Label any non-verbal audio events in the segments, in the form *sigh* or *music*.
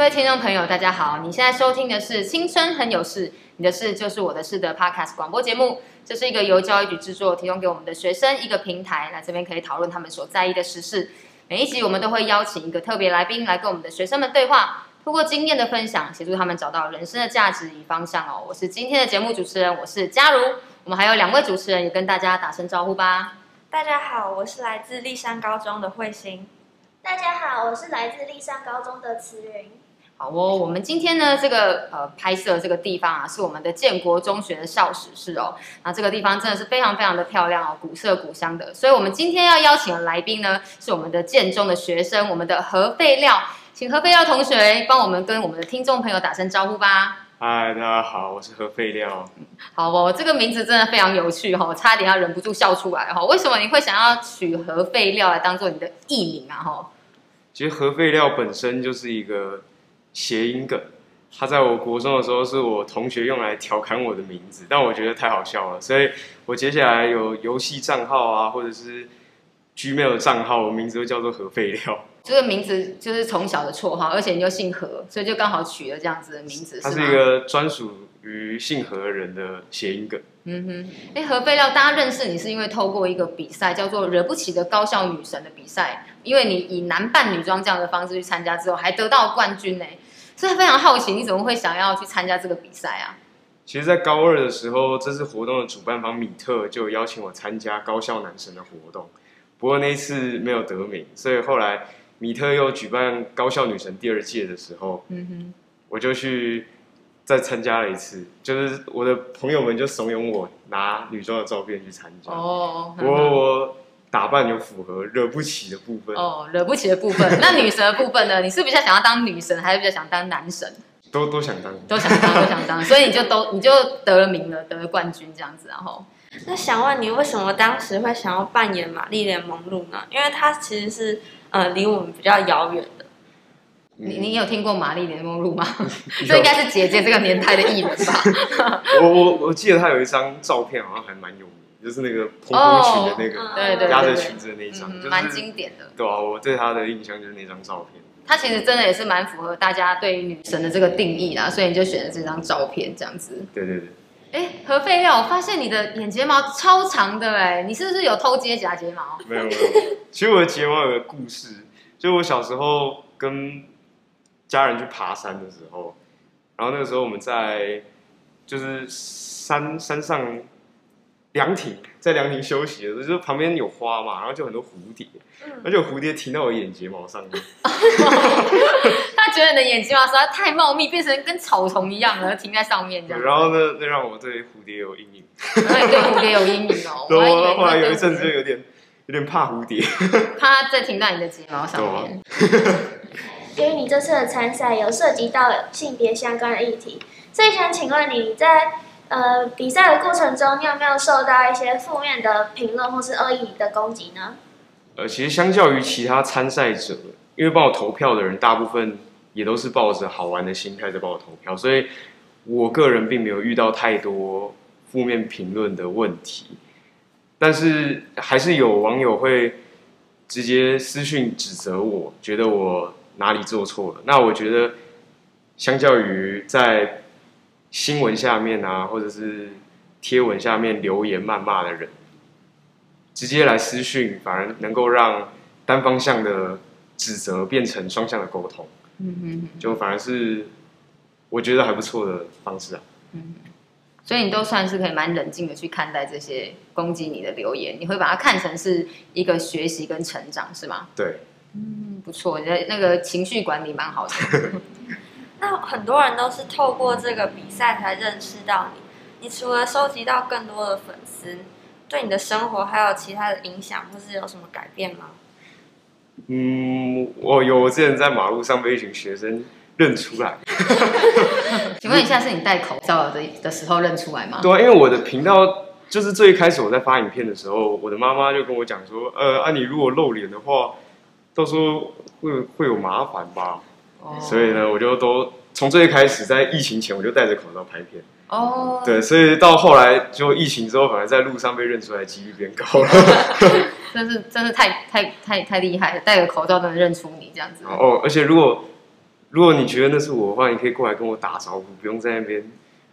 各位听众朋友，大家好！你现在收听的是《青春很有事》，你的事就是我的事的 Podcast 广播节目。这是一个由教育局制作，提供给我们的学生一个平台，来这边可以讨论他们所在意的时事。每一集我们都会邀请一个特别来宾来跟我们的学生们对话，通过经验的分享，协助他们找到人生的价值与方向哦。我是今天的节目主持人，我是佳如。我们还有两位主持人，也跟大家打声招呼吧。大家好，我是来自立山高中的慧心。大家好，我是来自立山高中的慈云。好哦，我们今天呢，这个呃拍摄这个地方啊，是我们的建国中学的校史室哦。那这个地方真的是非常非常的漂亮哦，古色古香的。所以，我们今天要邀请的来宾呢，是我们的建中的学生，我们的何废料，请何废料同学帮我们跟我们的听众朋友打声招呼吧。嗨，大家好，我是何废料。好哦，这个名字真的非常有趣哈、哦，差点要忍不住笑出来哈、哦。为什么你会想要取何废料来当做你的艺名啊？哈，其实何废料本身就是一个。谐音梗，他在我国中的时候是我同学用来调侃我的名字，但我觉得太好笑了，所以我接下来有游戏账号啊，或者是 Gmail 账号，我名字都叫做核废料。这个名字就是从小的绰号，而且你又姓何，所以就刚好取了这样子的名字。它是一个专属于姓何的人的谐音梗。嗯哼，哎，何废料，大家认识你是因为透过一个比赛，叫做“惹不起的高校女神”的比赛，因为你以男扮女装这样的方式去参加之后，还得到冠军呢。所以非常好奇，你怎么会想要去参加这个比赛啊？其实，在高二的时候，这次活动的主办方米特就邀请我参加高校男神的活动，不过那一次没有得名，所以后来米特又举办高校女神第二届的时候，嗯哼，我就去再参加了一次，就是我的朋友们就怂恿我拿女装的照片去参加。哦，不过我。打扮有符合惹不起的部分哦，惹不起的部分。*laughs* 那女神的部分呢？你是比较想要当女神，还是比较想当男神？都都想当，都想当，都想当。所以你就都你就得了名了，得了冠军这样子，然后。那想问你，为什么当时会想要扮演玛丽莲梦露呢？因为她其实是呃离我们比较遥远的。你你有听过玛丽莲梦露吗？这应该是姐姐这个年代的艺人吧？我我我记得她有一张照片，好像还蛮有名。就是那个蓬蓬裙的那个，哦、对对压着裙子的那一张，蛮经典的。对啊，我对他的印象就是那张照片。他其实真的也是蛮符合大家对于女神的这个定义啦，所以你就选了这张照片这样子。对对对。哎，何废料，我发现你的眼睫毛超长的哎，你是不是有偷接假睫毛？没有没有，其实我的睫毛有个故事，就我小时候跟家人去爬山的时候，然后那个时候我们在就是山山上。凉亭在凉亭休息的时候，就是旁边有花嘛，然后就很多蝴蝶，嗯、而且蝴蝶停到我眼睫毛上面。*laughs* 他觉得你的眼睫毛实在太茂密，变成跟草丛一样了，停在上面这样。然后呢，那让我对蝴蝶有阴影。对蝴蝶有阴影哦。*laughs* 对，我后来有一阵子就有点有点怕蝴蝶，*laughs* 怕它再停在你的睫毛上面。因为你这次的参赛有涉及到性别相关的议题，所以想请问，你在。呃，比赛的过程中，你有没有受到一些负面的评论或是恶意的攻击呢？呃，其实相较于其他参赛者，因为帮我投票的人大部分也都是抱着好玩的心态在帮我投票，所以我个人并没有遇到太多负面评论的问题。但是还是有网友会直接私讯指责我，觉得我哪里做错了。那我觉得，相较于在新闻下面啊，或者是贴文下面留言谩骂的人，直接来私讯，反而能够让单方向的指责变成双向的沟通。嗯哼，就反而是我觉得还不错的方式啊。嗯，所以你都算是可以蛮冷静的去看待这些攻击你的留言，你会把它看成是一个学习跟成长，是吗？对。嗯，不错，你的那个情绪管理蛮好的。*laughs* 那很多人都是透过这个比赛才认识到你。你除了收集到更多的粉丝，对你的生活还有其他的影响，或是有什么改变吗？嗯，我有，我之前在马路上被一群学生认出来。*laughs* 请问一下，是你戴口罩的的时候认出来吗？对啊，因为我的频道就是最开始我在发影片的时候，我的妈妈就跟我讲说，呃，啊，你如果露脸的话，到时候会会有麻烦吧。所以呢，我就都从最开始，在疫情前我就戴着口罩拍片。哦，对，所以到后来就疫情之后，反而在路上被认出来几率变高了。*laughs* 真是真是太太太太厉害了，戴个口罩都能认出你这样子。哦，而且如果如果你觉得那是我的话，你可以过来跟我打招呼，不用在那边。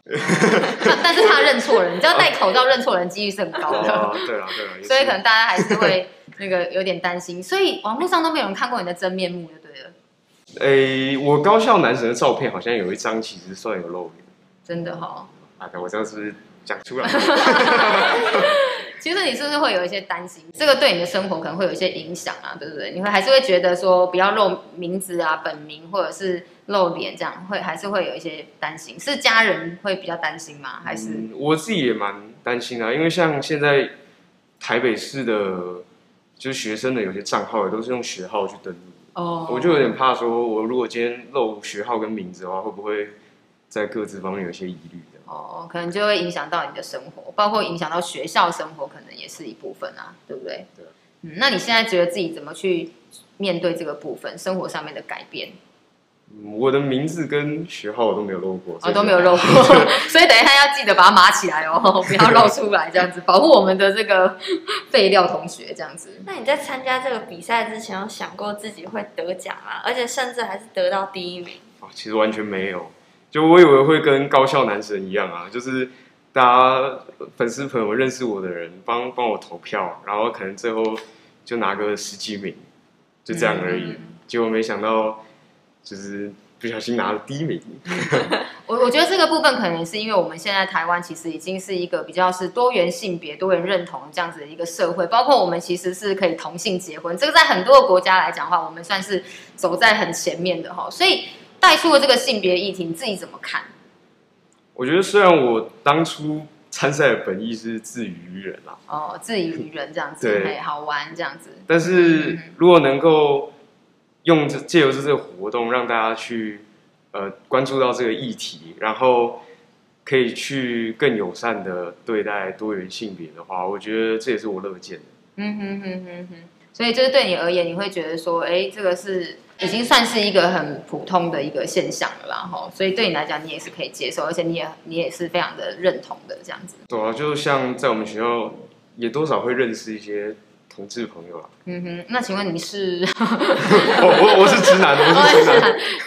*laughs* 但是怕认错人，你知道戴口罩认错人几率是很高的。哦，对了对了，所以可能大家还是会 *laughs* 那个有点担心，所以网络上都没有人看过你的真面目，对了。诶，我高校男神的照片好像有一张，其实算有露脸。真的哈？啊，我这样是不是讲出来？*laughs* 其实你是不是会有一些担心？这个对你的生活可能会有一些影响啊，对不对？你会还是会觉得说不要露名字啊、本名或者是露脸这样，会还是会有一些担心？是家人会比较担心吗？还是、嗯、我自己也蛮担心啊，因为像现在台北市的，就是学生的有些账号也都是用学号去登录哦，我就有点怕说，我如果今天漏学号跟名字的话，会不会在各自方面有些疑虑？哦，可能就会影响到你的生活，包括影响到学校生活，可能也是一部分啊，对不对？对。嗯，那你现在觉得自己怎么去面对这个部分，生活上面的改变？嗯，我的名字跟学号我都没有漏过，哦，都没有漏过，*laughs* *laughs* 所以等一下要记得把它码起来哦，*laughs* 不要露出来，这样子保护我们的这个废料同学，这样子。那你在参加这个比赛之前，有想过自己会得奖吗？而且甚至还是得到第一名？哦，其实完全没有。就我以为会跟高校男神一样啊，就是大家粉丝朋友认识我的人帮帮我投票，然后可能最后就拿个十几名，就这样而已。嗯、结果没想到就是不小心拿了第一名。*laughs* 我我觉得这个部分可能是因为我们现在台湾其实已经是一个比较是多元性别、多元认同这样子的一个社会，包括我们其实是可以同性结婚，这个在很多个国家来讲的话，我们算是走在很前面的哈，所以。带出了这个性别议题，你自己怎么看？我觉得虽然我当初参赛的本意是自娱于人啦，哦，自娱于人这样子，对，好玩这样子。但是如果能够用这借由这这个活动，让大家去呃关注到这个议题，然后可以去更友善的对待多元性别的话，我觉得这也是我乐见的。嗯哼哼哼哼。所以就是对你而言，你会觉得说，哎，这个是。已经算是一个很普通的一个现象了啦，吼，所以对你来讲，你也是可以接受，而且你也你也是非常的认同的这样子。对啊，就像在我们学校，也多少会认识一些同志朋友啊。嗯哼，那请问你是？*laughs* 我我我是直男，我是直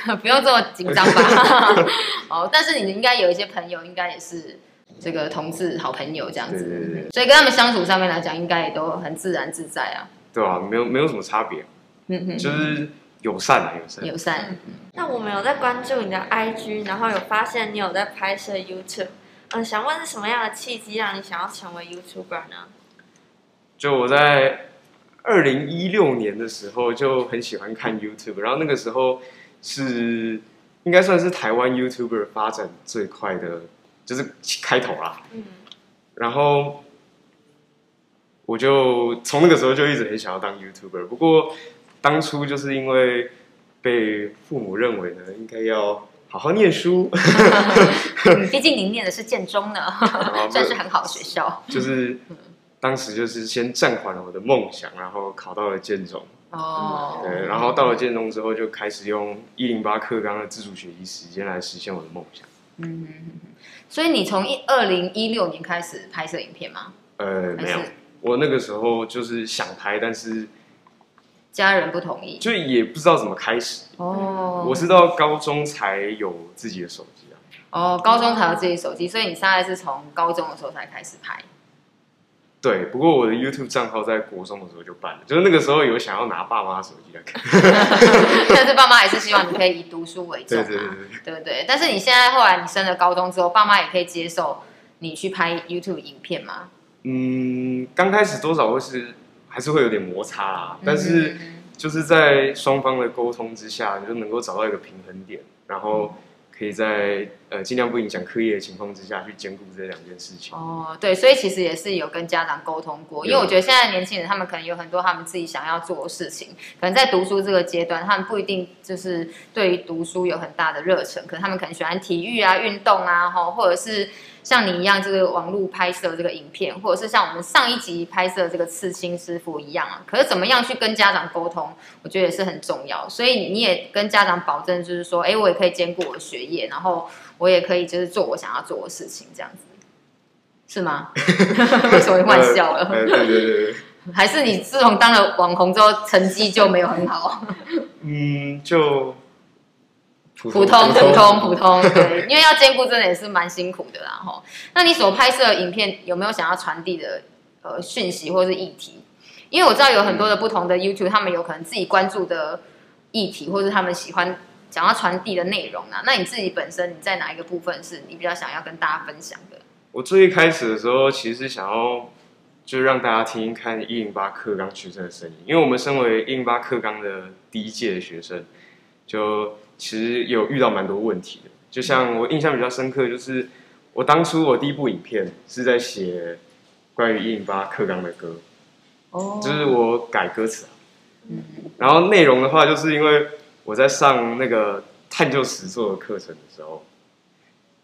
男，*laughs* 不用这么紧张吧？*laughs* 哦，但是你应该有一些朋友，应该也是这个同志好朋友这样子，对对对，所以跟他们相处上面来讲，应该也都很自然自在啊。对啊，没有没有什么差别。嗯哼，就是。友善啊，友善。友善。那我们有在关注你的 IG，然后有发现你有在拍摄 YouTube。嗯，想问是什么样的契机让你想要成为 YouTuber 呢？就我在二零一六年的时候就很喜欢看 YouTube，然后那个时候是应该算是台湾 YouTuber 发展最快的，就是开头啦。嗯。然后我就从那个时候就一直很想要当 YouTuber，不过。当初就是因为被父母认为呢，应该要好好念书。*laughs* 毕竟您念的是建中呢，*laughs* *laughs* 算是很好的学校。就是当时就是先暂缓了我的梦想，然后考到了建中。哦。对，然后到了建中之后，就开始用一零八课纲的自主学习时间来实现我的梦想。嗯，所以你从一二零一六年开始拍摄影片吗？呃，没有，我那个时候就是想拍，但是。家人不同意，就也不知道怎么开始。哦，我是到高中才有自己的手机啊。哦，高中才有自己的手机，所以你大概是从高中的时候才开始拍。对，不过我的 YouTube 账号在国中的时候就办了，就是那个时候有想要拿爸妈手机来看，*laughs* 但是爸妈还是希望你可以以读书为重啊，对对对，对不对？但是你现在后来你升了高中之后，爸妈也可以接受你去拍 YouTube 影片吗？嗯，刚开始多少会是。还是会有点摩擦啦，但是就是在双方的沟通之下，你就能够找到一个平衡点，然后可以在呃尽量不影响课业的情况之下去兼顾这两件事情。哦，对，所以其实也是有跟家长沟通过，因为我觉得现在年轻人他们可能有很多他们自己想要做的事情，可能在读书这个阶段，他们不一定就是对于读书有很大的热忱，可能他们可能喜欢体育啊、运动啊，哈，或者是。像你一样，这个网络拍摄这个影片，或者是像我们上一集拍摄这个刺青师傅一样啊，可是怎么样去跟家长沟通，我觉得也是很重要。所以你也跟家长保证，就是说，哎，我也可以兼顾我的学业，然后我也可以就是做我想要做的事情，这样子，是吗？*laughs* 为什么会换笑了？对对对对，*laughs* 还是你自从当了网红之后，成绩就没有很好？*laughs* 嗯，就普通普通普通，对，*laughs* 因为要兼顾真的也是蛮辛苦的啦吼。那你所拍摄的影片有没有想要传递的呃讯息或是议题？因为我知道有很多的不同的 YouTube，他们有可能自己关注的议题，或是他们喜欢想要传递的内容啊。那你自己本身你在哪一个部分是你比较想要跟大家分享的？我最一开始的时候，其实想要就让大家听听看一零八课纲学生的声音，因为我们身为一零八课纲的第一届的学生，就其实有遇到蛮多问题的。就像我印象比较深刻，就是我当初我第一部影片是在写关于一零八课纲的歌。哦，就是我改歌词啊，嗯，然后内容的话，就是因为我在上那个探究实作的课程的时候，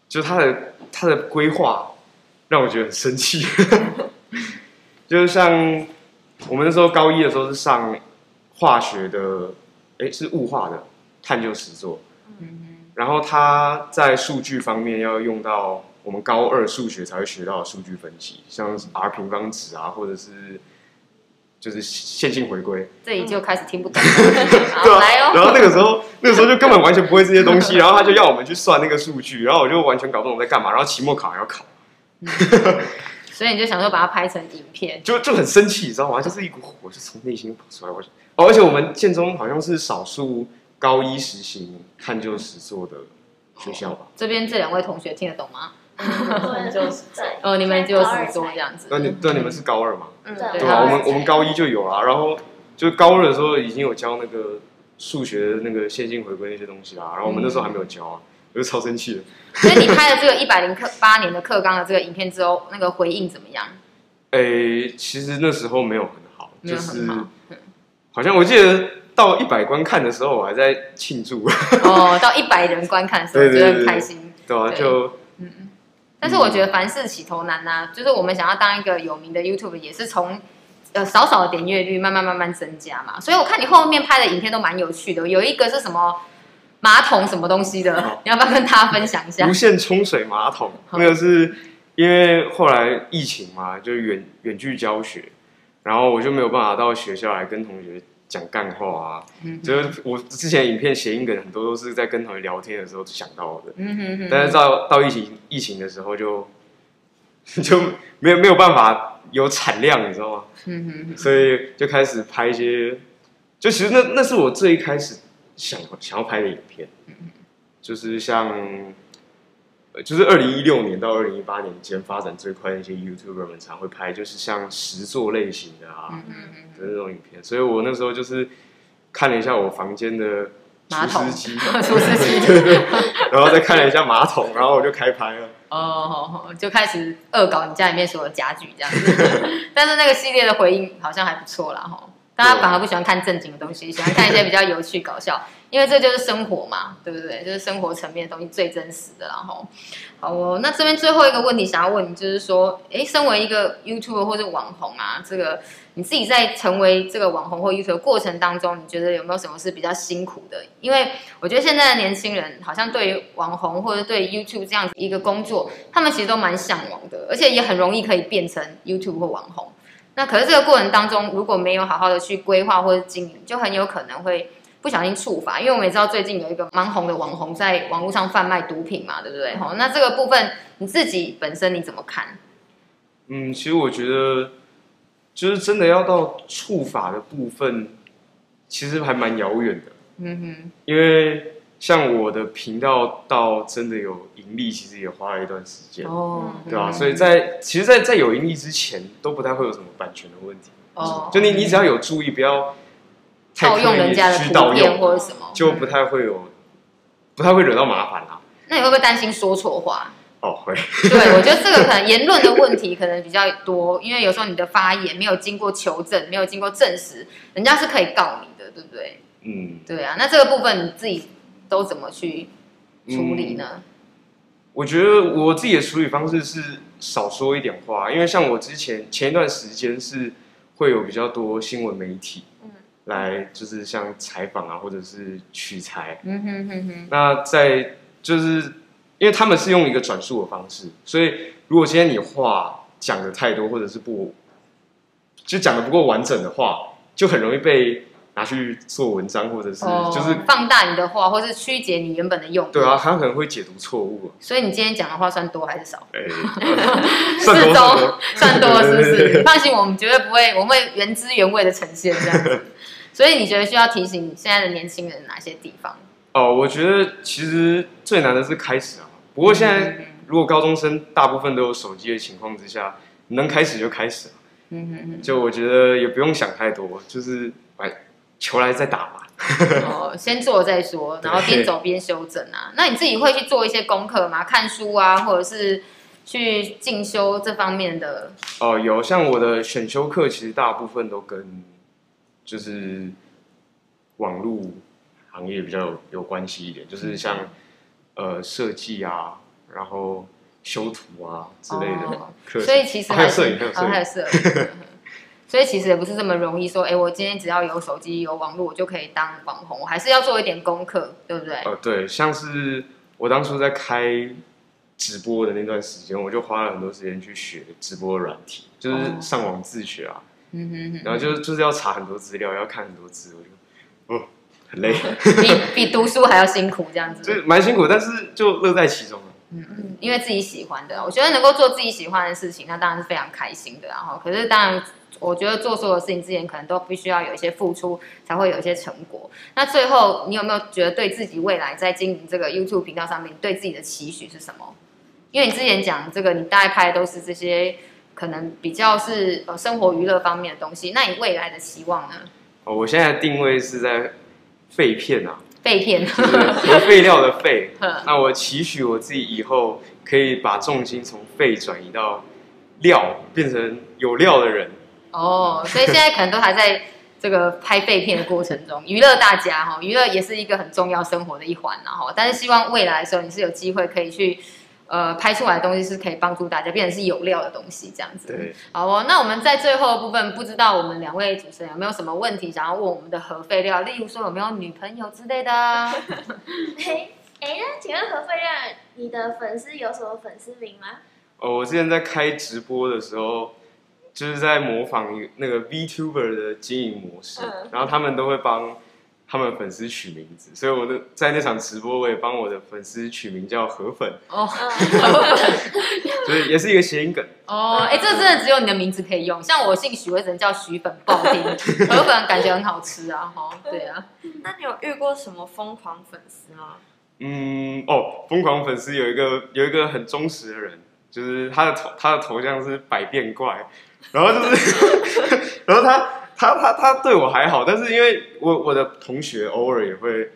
就他的他的规划让我觉得很生气，*laughs* 就是像我们那时候高一的时候是上化学的，哎，是物化的探究实作，嗯，然后他在数据方面要用到我们高二数学才会学到的数据分析，像 R 平方值啊，或者是。就是线性回归，这里就开始听不懂。*laughs* 对啊，来哦。然后那个时候，那个时候就根本完全不会这些东西，然后他就要我们去算那个数据，然后我就完全搞不懂在干嘛。然后期末考还要考，所以你就想说把它拍成影片，就就很生气，你知道吗？就是一股火就从内心跑出来。我哦，而且我们建中好像是少数高一实行探究实作的学校吧？这边这两位同学听得懂吗？就是哦，你们就实作这样子。那你对你们是高二嘛？嗯，对吧？我们我们高一就有了，然后就高二的时候已经有教那个数学的那个线性回归那些东西啦，然后我们那时候还没有教啊，我就超生气的。所以你拍了这个一百零八年的课纲的这个影片之后，那个回应怎么样？诶，其实那时候没有很好，就是好像我记得到一百观看的时候，我还在庆祝。哦，到一百人观看的时候，觉得很开心。对啊，就嗯。但是我觉得凡事起头难呐、啊，就是我们想要当一个有名的 YouTube，也是从呃少少的点阅率慢慢慢慢增加嘛。所以我看你后面拍的影片都蛮有趣的，有一个是什么马桶什么东西的，你 *laughs* 要不要跟大家分享一下？无线冲水马桶，那个是因为后来疫情嘛，就远远距教学，然后我就没有办法到学校来跟同学。讲干话啊，就是我之前影片谐音梗很多都是在跟同学聊天的时候想到的，但是到到疫情疫情的时候就 *laughs* 就没有没有办法有产量，你知道吗？所以就开始拍一些，就其实那那是我最一开始想想要拍的影片，就是像。就是二零一六年到二零一八年间发展最快的一些 YouTuber 们常会拍，就是像实作类型的啊嗯嗯嗯的那种影片，所以我那时候就是看了一下我房间的除湿机，厨师机，对对，然后再看了一下马桶，然后我就开拍了。哦，就开始恶搞你家里面所有家具这样子，*laughs* 但是那个系列的回应好像还不错啦哈。大家反而不喜欢看正经的东西，喜欢看一些比较有趣搞笑，因为这就是生活嘛，*laughs* 对不对？就是生活层面的东西最真实的。然后，好哦，那这边最后一个问题想要问你，就是说，哎，身为一个 YouTuber 或者网红啊，这个你自己在成为这个网红或 YouTuber 过程当中，你觉得有没有什么是比较辛苦的？因为我觉得现在的年轻人好像对于网红或者对 YouTube 这样子一个工作，他们其实都蛮向往的，而且也很容易可以变成 YouTube 或网红。那可是这个过程当中，如果没有好好的去规划或者经营，就很有可能会不小心触法。因为我们也知道最近有一个蛮红的网红在网络上贩卖毒品嘛，对不对？好，那这个部分你自己本身你怎么看？嗯，其实我觉得就是真的要到触法的部分，其实还蛮遥远的。嗯哼，因为。像我的频道到真的有盈利，其实也花了一段时间，哦，对吧？所以在其实在，在在有盈利之前，都不太会有什么版权的问题。哦，就你你只要有注意，不要套用人家的图片或者什么，就不太会有，不太会惹到麻烦啦。那你会不会担心说错话？哦，会。对，我觉得这个可能 *laughs* 言论的问题可能比较多，因为有时候你的发言没有经过求证，没有经过证实，人家是可以告你的，对不对？嗯，对啊。那这个部分你自己。都怎么去处理呢？嗯，我觉得我自己的处理方式是少说一点话，因为像我之前前一段时间是会有比较多新闻媒体，来就是像采访啊，或者是取材，嗯哼哼哼。那在就是因为他们是用一个转述的方式，所以如果今天你话讲的太多，或者是不就讲的不够完整的话，就很容易被。拿去做文章，或者是、哦、就是放大你的话，或是曲解你原本的用。对啊，他可能会解读错误、啊。所以你今天讲的话算多还是少？哎、*laughs* 欸，算多，算多，*laughs* 是不是？放心，我们绝对不会，我们会原汁原味的呈现这样子。*laughs* 所以你觉得需要提醒现在的年轻人哪些地方？哦，我觉得其实最难的是开始啊。不过现在如果高中生大部分都有手机的情况之下，能开始就开始。嗯嗯嗯。就我觉得也不用想太多，就是把球来再打吧。哦，先做再说，*laughs* 然后边走边修正啊。那你自己会去做一些功课吗？看书啊，或者是去进修这方面的？哦，有，像我的选修课，其实大部分都跟就是网络。行业比较有有关系一点，就是像、嗯、呃设计啊，然后修图啊之类的嘛、哦，所以其实还有摄影，还有摄影，还有摄影，*laughs* 所以其实也不是这么容易说，哎，我今天只要有手机有网络，我就可以当网红，我还是要做一点功课，对不对？呃，对，像是我当初在开直播的那段时间，我就花了很多时间去学直播软体，就是上网自学啊，嗯哼哼，然后就就是要查很多资料，要看很多字，我就哦。很累，*laughs* 比比读书还要辛苦，这样子。*laughs* 就蛮辛苦，但是就乐在其中。嗯嗯，因为自己喜欢的，我觉得能够做自己喜欢的事情，那当然是非常开心的。然后，可是当然，我觉得做所有事情之前，可能都必须要有一些付出，才会有一些成果。那最后，你有没有觉得对自己未来在经营这个 YouTube 频道上面，对自己的期许是什么？因为你之前讲这个，你大概拍的都是这些可能比较是呃生活娱乐方面的东西。那你未来的期望呢？哦，我现在定位是在。废片啊，废片，就是核废料的废。*laughs* 那我期许我自己以后可以把重心从废转移到料，变成有料的人。哦，所以现在可能都还在这个拍废片的过程中，娱乐大家哈，娱乐也是一个很重要生活的一环，然后，但是希望未来的时候你是有机会可以去。呃，拍出来的东西是可以帮助大家变成是有料的东西，这样子。对。好哦，那我们在最后的部分，不知道我们两位主持人有没有什么问题想要问我们的核废料？例如说有没有女朋友之类的？*laughs* 哎哎，那请问核废料，你的粉丝有什么粉丝名吗？哦，我之前在开直播的时候，就是在模仿那个 VTuber 的经营模式，嗯、然后他们都会帮。他们粉丝取名字，所以我的在那场直播，我也帮我的粉丝取名叫河粉哦，*laughs* 所以也是一个谐音梗哦。哎、欸，这真的只有你的名字可以用，像我姓许，我只能叫许粉，不好听。*laughs* 河粉感觉很好吃啊，哈，对啊。那你有遇过什么疯狂粉丝吗？嗯，哦，疯狂粉丝有一个有一个很忠实的人，就是他的头他的头像是百变怪，然后就是，*laughs* 然后他。他他他对我还好，但是因为我我的同学偶尔也会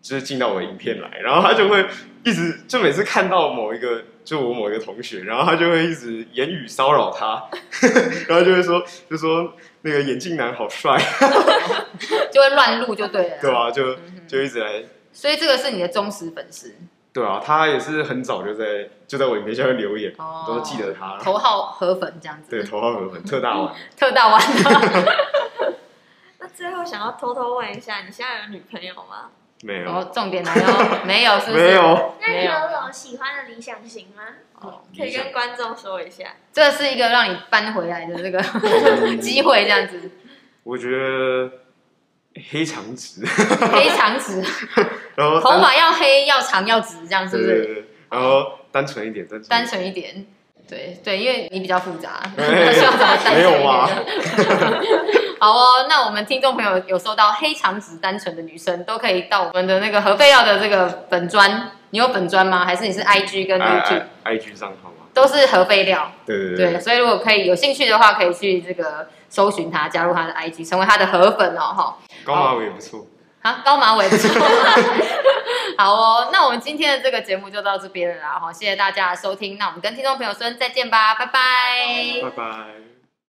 就是进到我的影片来，然后他就会一直就每次看到某一个就我某一个同学，然后他就会一直言语骚扰他，*laughs* 然后就会说就说那个眼镜男好帅，*laughs* 就会乱录就对了，对啊，就就一直来，所以这个是你的忠实粉丝。对啊，他也是很早就在就在我影片下面留言，哦、都记得他。头号河粉这样子。对，头号河粉，特大碗。*laughs* 特大碗。*laughs* *laughs* 那最后想要偷偷问一下，你现在有女朋友吗？没有。哦，重点来了，没有，是不是？没有。那你有什么喜欢的理想型吗？哦，可以跟观众说一下。这是一个让你搬回来的这个机会，这样子。我觉得。黑长直，黑长直，*laughs* 然后头发要黑要长要直，这样是不是？对对对，然后单纯一点，单纯单纯一点，对对，因为你比较复杂，希望找单纯一点。没有吗？好哦，那我们听众朋友有收到黑长直单纯的女生，都可以到我们的那个核废料的这个本专，你有本专吗？还是你是 IG 跟 YouTube？IG 账号吗？都是核废料。对对对，对，所以如果可以有兴趣的话，可以去这个搜寻他，加入他的 IG，成为他的核粉哦，哈。高马尾也不错，好，高马尾不错，*laughs* 好哦。那我们今天的这个节目就到这边了啦，好，谢谢大家的收听。那我们跟听众朋友说再见吧，拜拜，拜拜。